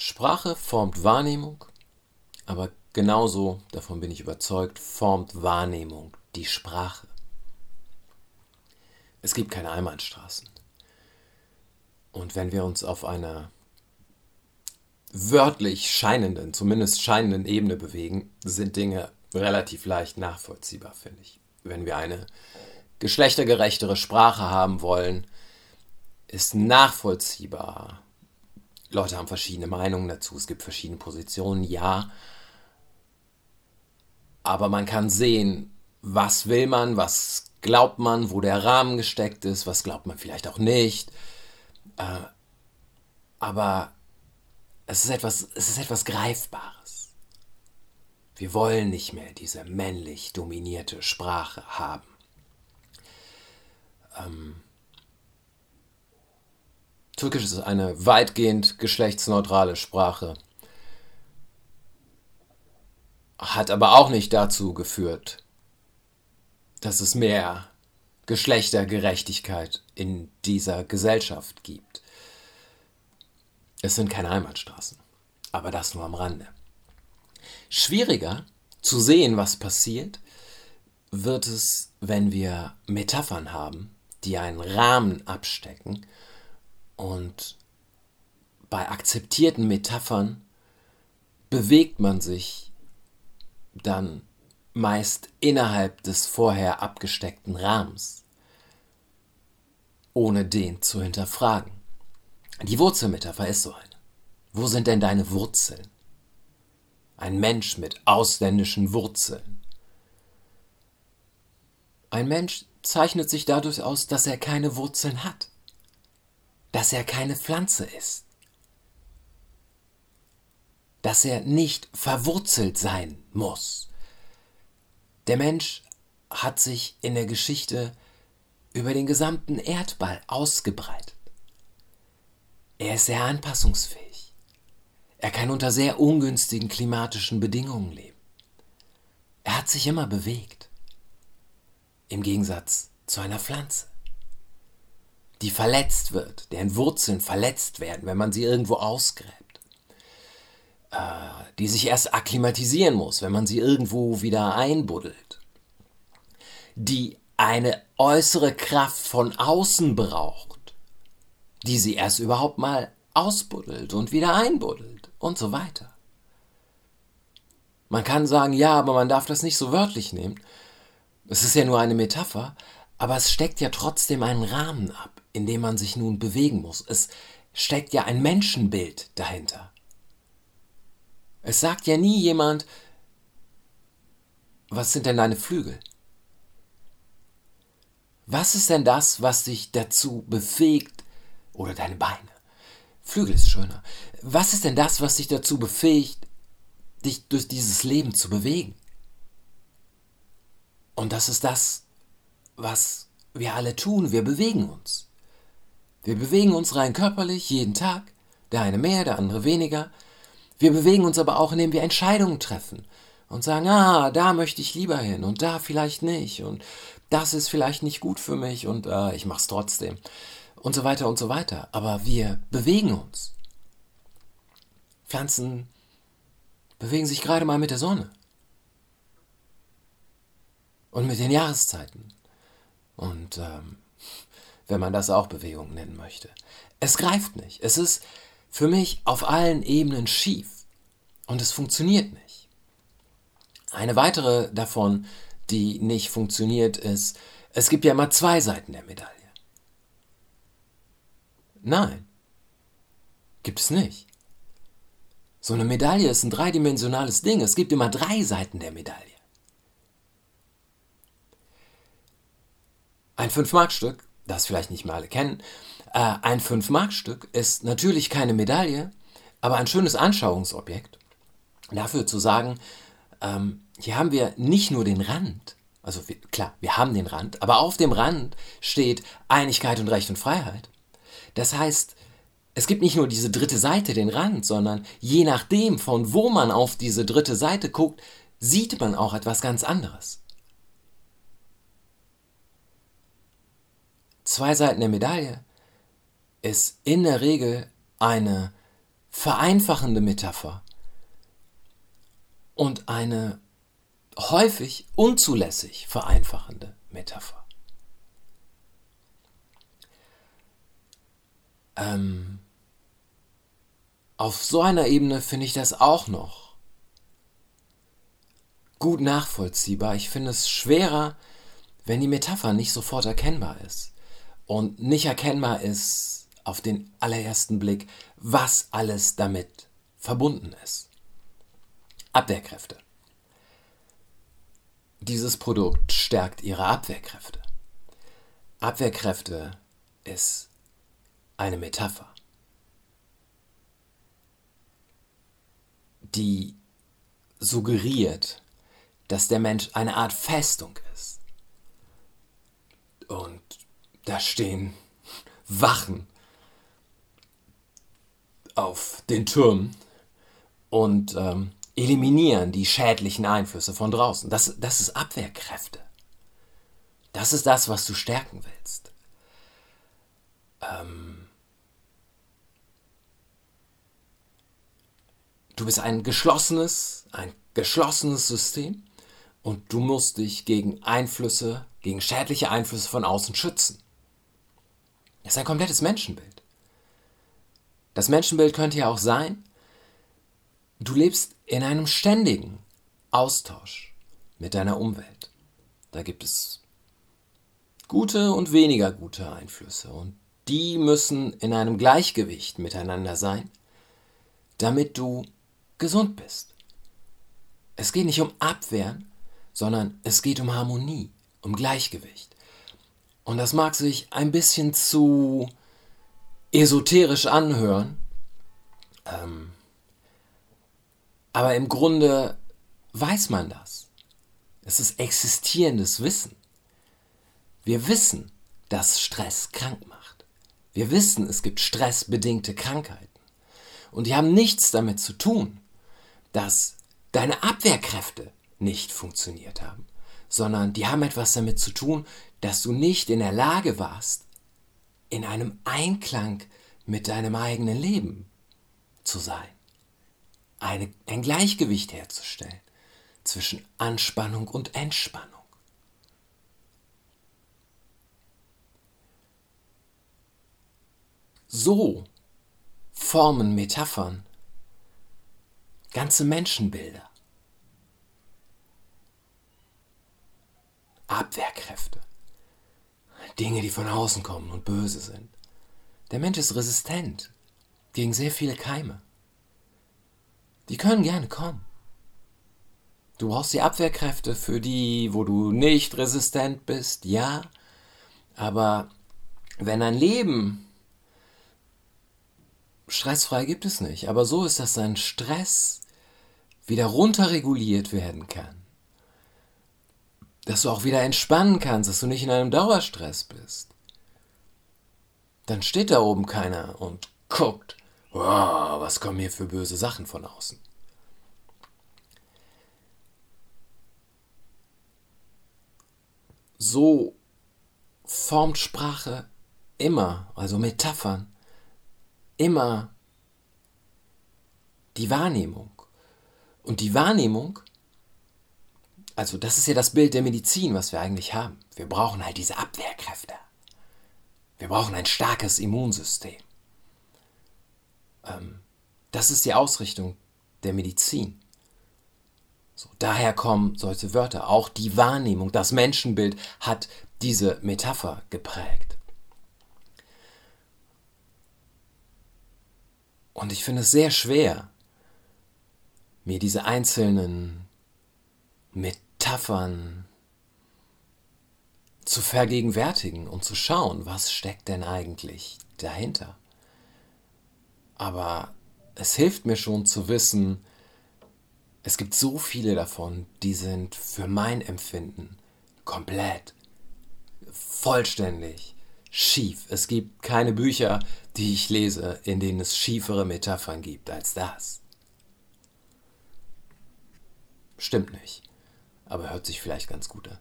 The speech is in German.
Sprache formt Wahrnehmung, aber genauso, davon bin ich überzeugt, formt Wahrnehmung die Sprache. Es gibt keine Einbahnstraßen. Und wenn wir uns auf einer wörtlich scheinenden, zumindest scheinenden Ebene bewegen, sind Dinge relativ leicht nachvollziehbar, finde ich. Wenn wir eine geschlechtergerechtere Sprache haben wollen, ist nachvollziehbar. Leute haben verschiedene Meinungen dazu, es gibt verschiedene Positionen, ja. Aber man kann sehen, was will man, was glaubt man, wo der Rahmen gesteckt ist, was glaubt man vielleicht auch nicht. Äh, aber es ist etwas, es ist etwas Greifbares. Wir wollen nicht mehr diese männlich dominierte Sprache haben. Ähm, Türkisch ist eine weitgehend geschlechtsneutrale Sprache, hat aber auch nicht dazu geführt, dass es mehr Geschlechtergerechtigkeit in dieser Gesellschaft gibt. Es sind keine Heimatstraßen, aber das nur am Rande. Schwieriger zu sehen, was passiert, wird es, wenn wir Metaphern haben, die einen Rahmen abstecken und bei akzeptierten Metaphern bewegt man sich dann meist innerhalb des vorher abgesteckten Rahmens, ohne den zu hinterfragen. Die Wurzelmetapher ist so eine. Wo sind denn deine Wurzeln? Ein Mensch mit ausländischen Wurzeln. Ein Mensch zeichnet sich dadurch aus, dass er keine Wurzeln hat, dass er keine Pflanze ist, dass er nicht verwurzelt sein muss. Der Mensch hat sich in der Geschichte über den gesamten Erdball ausgebreitet. Er ist sehr anpassungsfähig. Er kann unter sehr ungünstigen klimatischen Bedingungen leben. Er hat sich immer bewegt. Im Gegensatz zu einer Pflanze, die verletzt wird, deren Wurzeln verletzt werden, wenn man sie irgendwo ausgräbt. Äh, die sich erst akklimatisieren muss, wenn man sie irgendwo wieder einbuddelt. Die eine äußere Kraft von außen braucht die sie erst überhaupt mal ausbuddelt und wieder einbuddelt und so weiter. Man kann sagen, ja, aber man darf das nicht so wörtlich nehmen. Es ist ja nur eine Metapher, aber es steckt ja trotzdem einen Rahmen ab, in dem man sich nun bewegen muss. Es steckt ja ein Menschenbild dahinter. Es sagt ja nie jemand, was sind denn deine Flügel? Was ist denn das, was dich dazu befähigt, oder deine Beine. Flügel ist schöner. Was ist denn das, was dich dazu befähigt, dich durch dieses Leben zu bewegen? Und das ist das, was wir alle tun. Wir bewegen uns. Wir bewegen uns rein körperlich jeden Tag. Der eine mehr, der andere weniger. Wir bewegen uns aber auch, indem wir Entscheidungen treffen und sagen, ah, da möchte ich lieber hin und da vielleicht nicht und das ist vielleicht nicht gut für mich und äh, ich es trotzdem und so weiter und so weiter. Aber wir bewegen uns. Pflanzen bewegen sich gerade mal mit der Sonne. Und mit den Jahreszeiten. Und ähm, wenn man das auch Bewegung nennen möchte. Es greift nicht. Es ist für mich auf allen Ebenen schief. Und es funktioniert nicht. Eine weitere davon, die nicht funktioniert, ist, es gibt ja immer zwei Seiten der Medaille. Nein. Gibt es nicht. So eine Medaille ist ein dreidimensionales Ding. Es gibt immer drei Seiten der Medaille. Ein 5-Mark-Stück, das vielleicht nicht mal alle kennen, äh, ein 5-Mark-Stück ist natürlich keine Medaille, aber ein schönes Anschauungsobjekt. Dafür zu sagen, ähm, hier haben wir nicht nur den Rand, also wir, klar, wir haben den Rand, aber auf dem Rand steht Einigkeit und Recht und Freiheit. Das heißt, es gibt nicht nur diese dritte Seite, den Rand, sondern je nachdem, von wo man auf diese dritte Seite guckt, sieht man auch etwas ganz anderes. Zwei Seiten der Medaille ist in der Regel eine vereinfachende Metapher und eine häufig unzulässig vereinfachende Metapher. Ähm, auf so einer Ebene finde ich das auch noch gut nachvollziehbar. Ich finde es schwerer, wenn die Metapher nicht sofort erkennbar ist und nicht erkennbar ist auf den allerersten Blick, was alles damit verbunden ist. Abwehrkräfte. Dieses Produkt stärkt ihre Abwehrkräfte. Abwehrkräfte ist eine Metapher, die suggeriert, dass der Mensch eine Art Festung ist. Da stehen Wachen auf den Türmen und ähm, eliminieren die schädlichen Einflüsse von draußen. Das, das ist Abwehrkräfte. Das ist das, was du stärken willst. Ähm du bist ein geschlossenes, ein geschlossenes System und du musst dich gegen Einflüsse, gegen schädliche Einflüsse von außen schützen. Das ist ein komplettes Menschenbild. Das Menschenbild könnte ja auch sein, du lebst in einem ständigen Austausch mit deiner Umwelt. Da gibt es gute und weniger gute Einflüsse und die müssen in einem Gleichgewicht miteinander sein, damit du gesund bist. Es geht nicht um Abwehren, sondern es geht um Harmonie, um Gleichgewicht. Und das mag sich ein bisschen zu esoterisch anhören, ähm, aber im Grunde weiß man das. Es ist existierendes Wissen. Wir wissen, dass Stress krank macht. Wir wissen, es gibt stressbedingte Krankheiten. Und die haben nichts damit zu tun, dass deine Abwehrkräfte nicht funktioniert haben, sondern die haben etwas damit zu tun, dass du nicht in der Lage warst, in einem Einklang mit deinem eigenen Leben zu sein. Eine, ein Gleichgewicht herzustellen zwischen Anspannung und Entspannung. So formen Metaphern ganze Menschenbilder, Abwehrkräfte, Dinge, die von außen kommen und böse sind. Der Mensch ist resistent gegen sehr viele Keime. Die können gerne kommen. Du brauchst die Abwehrkräfte für die, wo du nicht resistent bist, ja. Aber wenn ein Leben stressfrei gibt es nicht, aber so ist, dass dein Stress wieder runterreguliert werden kann. Dass du auch wieder entspannen kannst, dass du nicht in einem Dauerstress bist. Dann steht da oben keiner und guckt, wow, was kommen hier für böse Sachen von außen. So formt Sprache immer, also Metaphern, immer die Wahrnehmung. Und die Wahrnehmung, also das ist ja das Bild der Medizin, was wir eigentlich haben. Wir brauchen halt diese Abwehrkräfte. Wir brauchen ein starkes Immunsystem. Ähm, das ist die Ausrichtung der Medizin. So, daher kommen solche Wörter. Auch die Wahrnehmung, das Menschenbild hat diese Metapher geprägt. Und ich finde es sehr schwer, mir diese einzelnen Metaphern zu vergegenwärtigen und zu schauen, was steckt denn eigentlich dahinter. Aber es hilft mir schon zu wissen, es gibt so viele davon, die sind für mein Empfinden komplett, vollständig schief. Es gibt keine Bücher, die ich lese, in denen es schiefere Metaphern gibt als das. Stimmt nicht, aber hört sich vielleicht ganz gut an.